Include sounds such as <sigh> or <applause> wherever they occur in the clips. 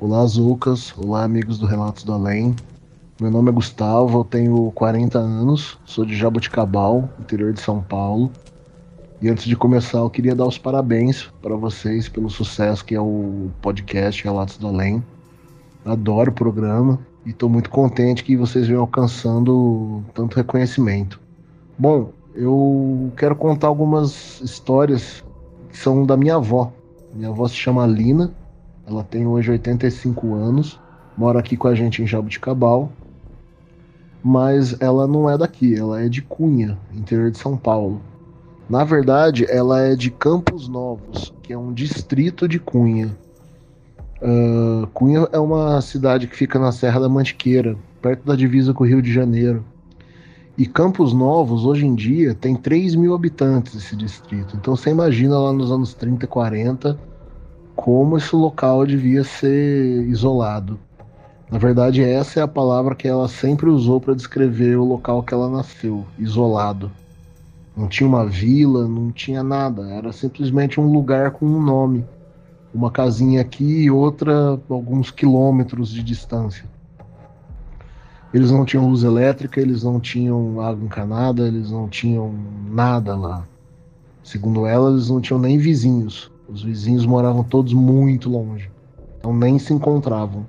Olá, Zucas. Olá, amigos do Relatos do Além. Meu nome é Gustavo, eu tenho 40 anos, sou de Jaboticabal, interior de São Paulo. E antes de começar, eu queria dar os parabéns para vocês pelo sucesso que é o podcast Relatos do Além. Adoro o programa e estou muito contente que vocês venham alcançando tanto reconhecimento. Bom, eu quero contar algumas histórias que são da minha avó. Minha avó se chama Lina, ela tem hoje 85 anos, mora aqui com a gente em Jabuticabal, mas ela não é daqui, ela é de Cunha, interior de São Paulo. Na verdade, ela é de Campos Novos, que é um distrito de Cunha. Uh, Cunha é uma cidade que fica na Serra da Mantiqueira, perto da divisa com o Rio de Janeiro. E Campos Novos, hoje em dia, tem 3 mil habitantes esse distrito. Então você imagina lá nos anos 30 e 40 como esse local devia ser isolado. Na verdade, essa é a palavra que ela sempre usou para descrever o local que ela nasceu, isolado. Não tinha uma vila, não tinha nada, era simplesmente um lugar com um nome. Uma casinha aqui e outra alguns quilômetros de distância. Eles não tinham luz elétrica, eles não tinham água encanada, eles não tinham nada lá. Segundo ela, eles não tinham nem vizinhos. Os vizinhos moravam todos muito longe, então nem se encontravam.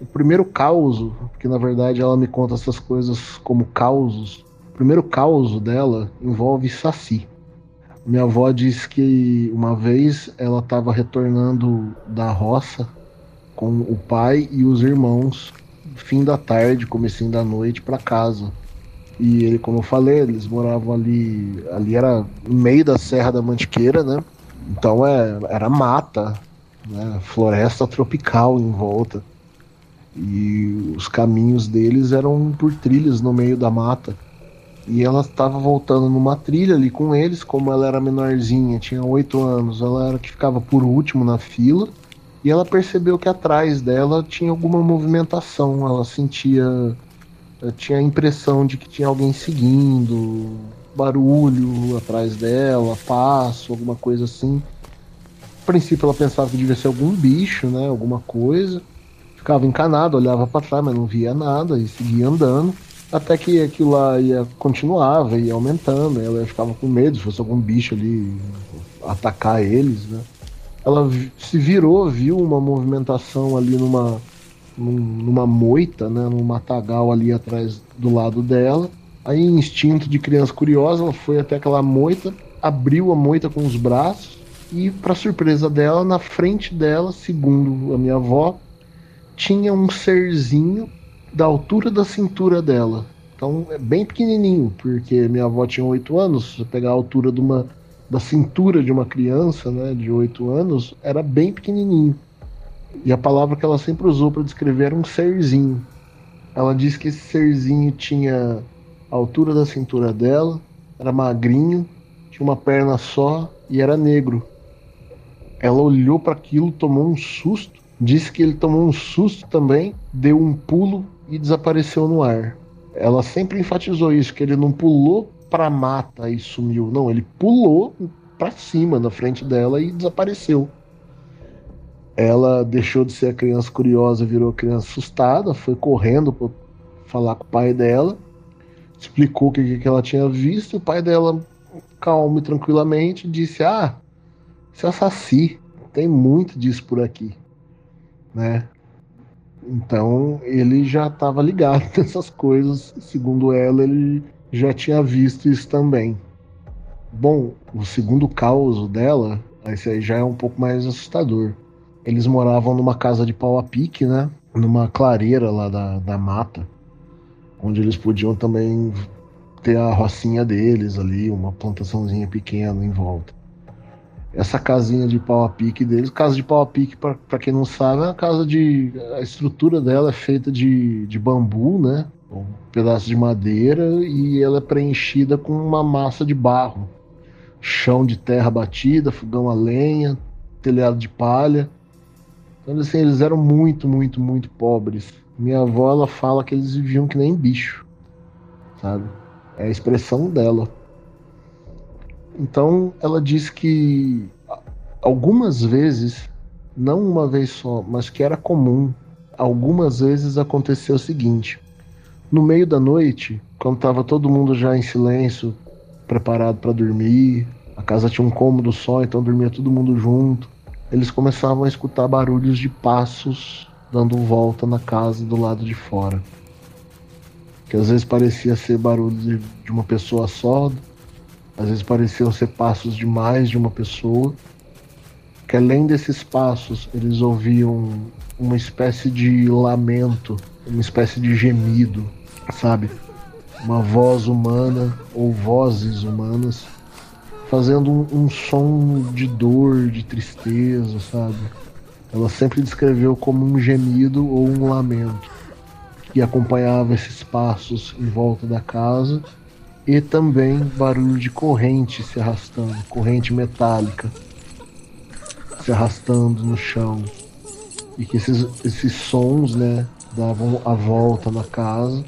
O primeiro caos, porque na verdade ela me conta essas coisas como causos, o primeiro caos dela envolve Saci. Minha avó diz que uma vez ela estava retornando da roça com o pai e os irmãos, fim da tarde, comecinho da noite, para casa. E ele, como eu falei, eles moravam ali, ali era no meio da Serra da Mantiqueira, né? Então é, era mata, né? floresta tropical em volta. E os caminhos deles eram por trilhas no meio da mata. E ela estava voltando numa trilha ali com eles, como ela era menorzinha, tinha oito anos, ela era que ficava por último na fila. E ela percebeu que atrás dela tinha alguma movimentação, ela sentia. Tinha a impressão de que tinha alguém seguindo, barulho atrás dela, passo, alguma coisa assim. A princípio ela pensava que devia ser algum bicho, né? Alguma coisa. Ficava encanado, olhava para trás, mas não via nada e seguia andando. Até que aquilo lá ia, continuava, ia aumentando. Ela ficava com medo se fosse algum bicho ali atacar eles, né? Ela se virou, viu uma movimentação ali numa, numa moita, né? Num matagal ali atrás do lado dela Aí, instinto de criança curiosa, ela foi até aquela moita, abriu a moita com os braços e, para surpresa dela, na frente dela, segundo a minha avó, tinha um serzinho da altura da cintura dela. Então é bem pequenininho, porque minha avó tinha oito anos. Se pegar a altura de uma, da cintura de uma criança, né, de oito anos, era bem pequenininho. E a palavra que ela sempre usou para descrever era um serzinho. Ela disse que esse serzinho tinha a altura da cintura dela, era magrinho, tinha uma perna só e era negro. Ela olhou para aquilo, tomou um susto, Disse que ele tomou um susto também, deu um pulo e desapareceu no ar. Ela sempre enfatizou isso, que ele não pulou pra mata e sumiu. Não, ele pulou para cima na frente dela e desapareceu. Ela deixou de ser a criança curiosa, virou a criança assustada, foi correndo para falar com o pai dela, explicou o que, que ela tinha visto. E o pai dela, calmo e tranquilamente, disse: Ah, isso é saci, tem muito disso por aqui, né? Então ele já estava ligado <laughs> nessas coisas, segundo ela, ele já tinha visto isso também. Bom, o segundo caos dela, esse aí já é um pouco mais assustador. Eles moravam numa casa de pau a pique, né? Numa clareira lá da, da mata, onde eles podiam também ter a rocinha deles ali, uma plantaçãozinha pequena em volta. Essa casinha de pau a pique deles, casa de pau a pique, para quem não sabe, é uma casa de. A estrutura dela é feita de, de bambu, né? Um pedaço de madeira e ela é preenchida com uma massa de barro. Chão de terra batida, fogão a lenha, telhado de palha. Então, assim, eles eram muito, muito, muito pobres. Minha avó, ela fala que eles viviam que nem bicho, sabe? É a expressão dela. Então, ela diz que algumas vezes, não uma vez só, mas que era comum, algumas vezes aconteceu o seguinte: no meio da noite, quando estava todo mundo já em silêncio, preparado para dormir, a casa tinha um cômodo só, então dormia todo mundo junto eles começavam a escutar barulhos de passos dando volta na casa do lado de fora. Que às vezes parecia ser barulho de, de uma pessoa só, às vezes pareciam ser passos de mais de uma pessoa. Que além desses passos, eles ouviam uma espécie de lamento, uma espécie de gemido, sabe? Uma voz humana ou vozes humanas fazendo um, um som de dor, de tristeza, sabe? Ela sempre descreveu como um gemido ou um lamento que acompanhava esses passos em volta da casa e também barulho de corrente se arrastando, corrente metálica se arrastando no chão e que esses, esses sons, né, davam a volta na casa.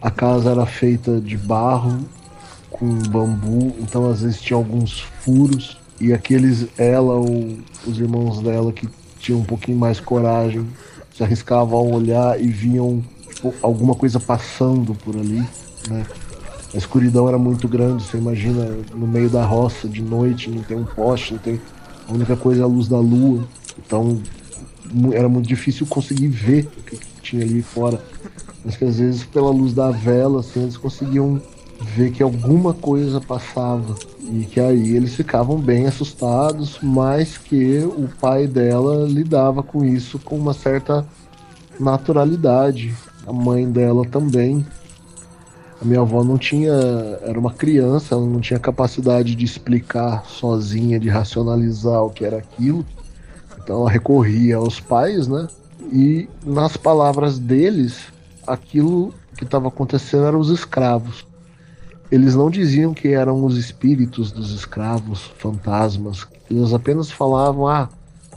A casa era feita de barro com bambu, então às vezes tinha alguns furos e aqueles ela ou os irmãos dela que tinham um pouquinho mais coragem se arriscavam a olhar e viam tipo, alguma coisa passando por ali, né? A escuridão era muito grande, você imagina no meio da roça de noite, não tem um poste, não tem a única coisa é a luz da lua, então era muito difícil conseguir ver o que tinha ali fora. Mas que às vezes pela luz da vela, assim, eles conseguiam ver que alguma coisa passava e que aí eles ficavam bem assustados, mas que o pai dela lidava com isso com uma certa naturalidade. A mãe dela também. A minha avó não tinha, era uma criança, ela não tinha capacidade de explicar sozinha, de racionalizar o que era aquilo. Então ela recorria aos pais, né? E nas palavras deles, aquilo que estava acontecendo eram os escravos. Eles não diziam que eram os espíritos dos escravos, fantasmas. Eles apenas falavam: ah,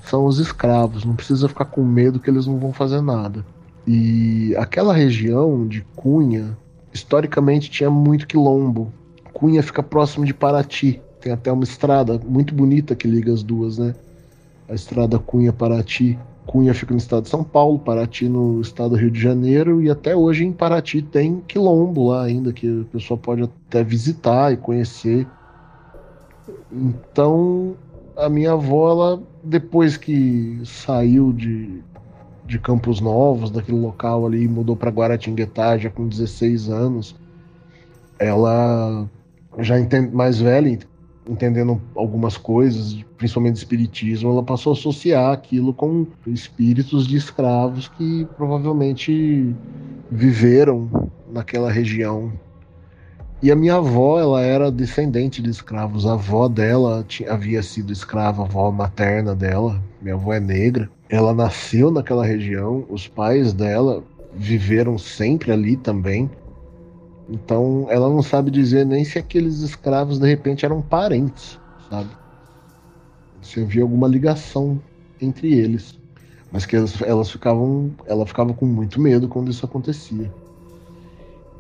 são os escravos, não precisa ficar com medo que eles não vão fazer nada. E aquela região de Cunha, historicamente tinha muito quilombo. Cunha fica próximo de Paraty. Tem até uma estrada muito bonita que liga as duas, né? A estrada Cunha-Paraty. Cunha fica no estado de São Paulo, Paraty no estado do Rio de Janeiro, e até hoje em Paraty tem quilombo lá ainda, que a pessoa pode até visitar e conhecer. Então, a minha avó, ela, depois que saiu de, de Campos Novos, daquele local ali, mudou para Guaratinguetá já com 16 anos, ela já entende, mais velha, entendendo algumas coisas, principalmente espiritismo, ela passou a associar aquilo com espíritos de escravos que provavelmente viveram naquela região. E a minha avó, ela era descendente de escravos. A avó dela tinha, havia sido escrava, a avó materna dela. Minha avó é negra. Ela nasceu naquela região. Os pais dela viveram sempre ali também. Então ela não sabe dizer nem se aqueles escravos de repente eram parentes, sabe? Se havia alguma ligação entre eles. mas que elas, elas ficavam, ela ficava com muito medo quando isso acontecia.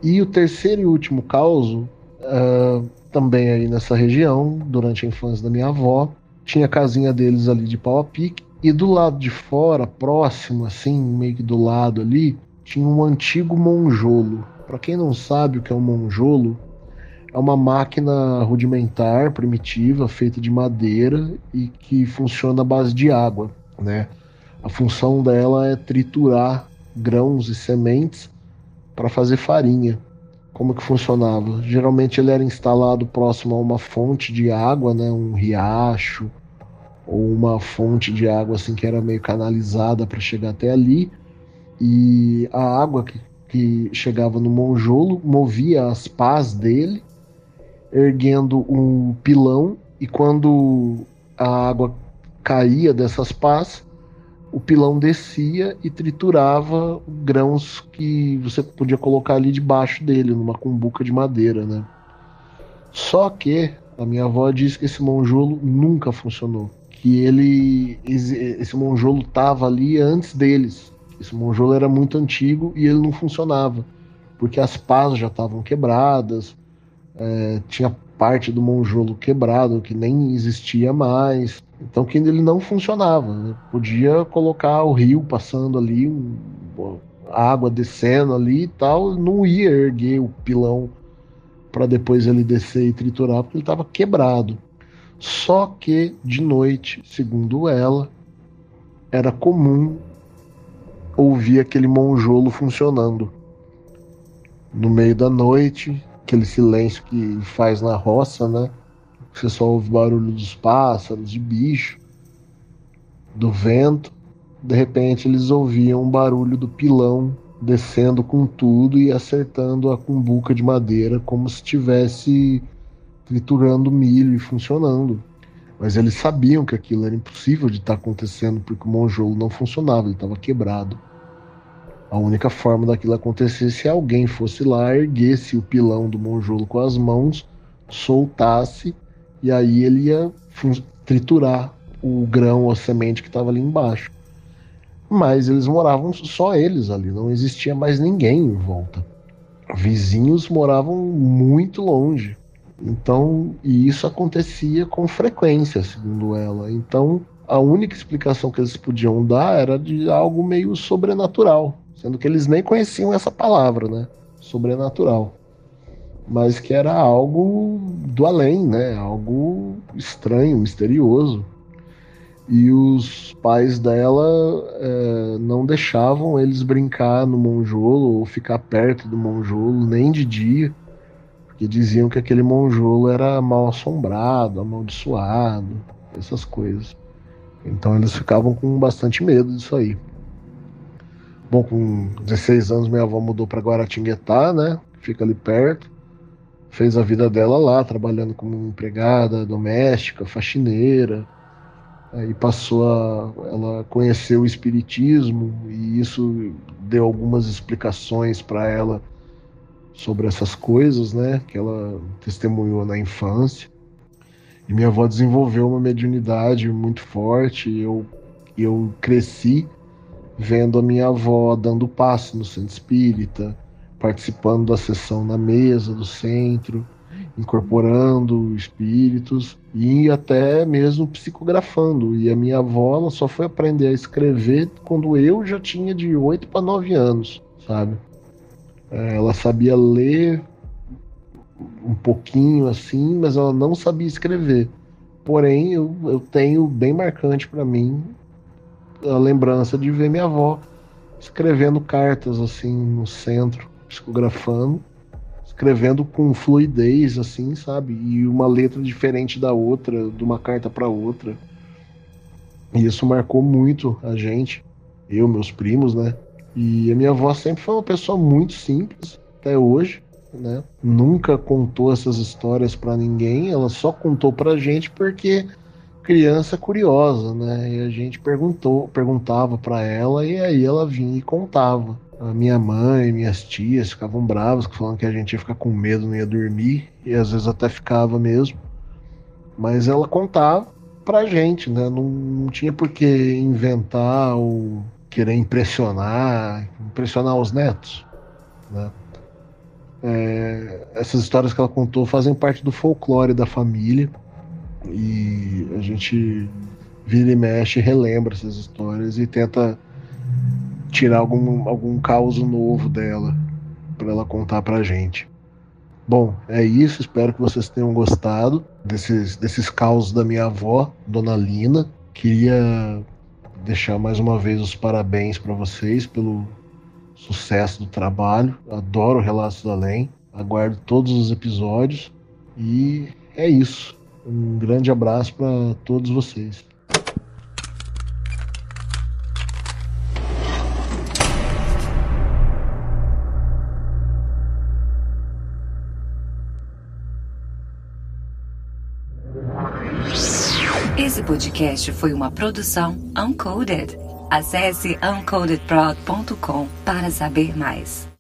E o terceiro e último caos, uh, também aí nessa região, durante a infância da minha avó, tinha a casinha deles ali de pau a pique, e do lado de fora, próximo, assim, meio que do lado ali, tinha um antigo monjolo. Para quem não sabe o que é um monjolo, é uma máquina rudimentar, primitiva, feita de madeira e que funciona à base de água, né? A função dela é triturar grãos e sementes para fazer farinha. Como que funcionava? Geralmente ele era instalado próximo a uma fonte de água, né, um riacho ou uma fonte de água assim que era meio canalizada para chegar até ali. E a água que, que chegava no monjolo movia as pás dele, erguendo um pilão e quando a água caía dessas pás, o pilão descia e triturava grãos que você podia colocar ali debaixo dele, numa cumbuca de madeira, né? Só que a minha avó disse que esse monjolo nunca funcionou. Que ele. Esse monjolo estava ali antes deles. Esse monjolo era muito antigo e ele não funcionava. Porque as pás já estavam quebradas, é, tinha parte do monjolo quebrado que nem existia mais. Então que ele não funcionava. Né? Podia colocar o rio passando ali, um, água descendo ali e tal, não ia erguer o pilão para depois ele descer e triturar, porque ele estava quebrado. Só que de noite, segundo ela, era comum ouvir aquele monjolo funcionando. No meio da noite, aquele silêncio que faz na roça, né? Você só ouve barulho dos pássaros, de bicho, do vento. De repente eles ouviam um barulho do pilão descendo com tudo e acertando a cumbuca de madeira como se estivesse triturando milho e funcionando. Mas eles sabiam que aquilo era impossível de estar acontecendo porque o monjolo não funcionava, ele estava quebrado. A única forma daquilo acontecer é se alguém fosse lá, erguesse o pilão do monjolo com as mãos, soltasse, e aí ele ia triturar o grão ou a semente que estava ali embaixo. Mas eles moravam só eles ali, não existia mais ninguém em volta. Vizinhos moravam muito longe. Então, e isso acontecia com frequência, segundo ela. Então, a única explicação que eles podiam dar era de algo meio sobrenatural. Sendo que eles nem conheciam essa palavra, né? Sobrenatural. Mas que era algo do além, né? Algo estranho, misterioso. E os pais dela é, não deixavam eles brincar no monjolo ou ficar perto do monjolo, nem de dia, porque diziam que aquele monjolo era mal assombrado, amaldiçoado, essas coisas. Então eles ficavam com bastante medo disso aí. Bom, com 16 anos minha avó mudou para Guaratinguetá, né? Fica ali perto. Fez a vida dela lá, trabalhando como empregada doméstica, faxineira. Aí passou a. Ela conheceu o Espiritismo e isso deu algumas explicações para ela sobre essas coisas, né? Que ela testemunhou na infância. E minha avó desenvolveu uma mediunidade muito forte. Eu, eu cresci vendo a minha avó dando passo no centro espírita, participando da sessão na mesa do centro, incorporando espíritos e até mesmo psicografando. E a minha avó ela só foi aprender a escrever quando eu já tinha de 8 para 9 anos, sabe? É, ela sabia ler um pouquinho assim, mas ela não sabia escrever. Porém, eu, eu tenho bem marcante para mim a lembrança de ver minha avó escrevendo cartas assim no centro, psicografando, escrevendo com fluidez assim, sabe? E uma letra diferente da outra, de uma carta para outra. E isso marcou muito a gente, eu, meus primos, né? E a minha avó sempre foi uma pessoa muito simples, até hoje, né? Nunca contou essas histórias para ninguém, ela só contou pra gente porque criança curiosa, né? E a gente perguntou, perguntava para ela e aí ela vinha e contava. A minha mãe, minhas tias ficavam bravas, falando que a gente ia ficar com medo, não ia dormir, e às vezes até ficava mesmo. Mas ela contava pra gente, né? Não, não tinha por que inventar ou querer impressionar, impressionar os netos, né? É, essas histórias que ela contou fazem parte do folclore da família e a gente vira e mexe, relembra essas histórias e tenta tirar algum, algum caos novo dela para ela contar pra gente. Bom, é isso. Espero que vocês tenham gostado desses, desses causos da minha avó, Dona Lina. Queria deixar mais uma vez os parabéns para vocês pelo sucesso do trabalho. Adoro Relatos do Além. Aguardo todos os episódios. E é isso. Um grande abraço para todos vocês. Esse podcast foi uma produção Uncoded. Acesse uncodedprod.com para saber mais.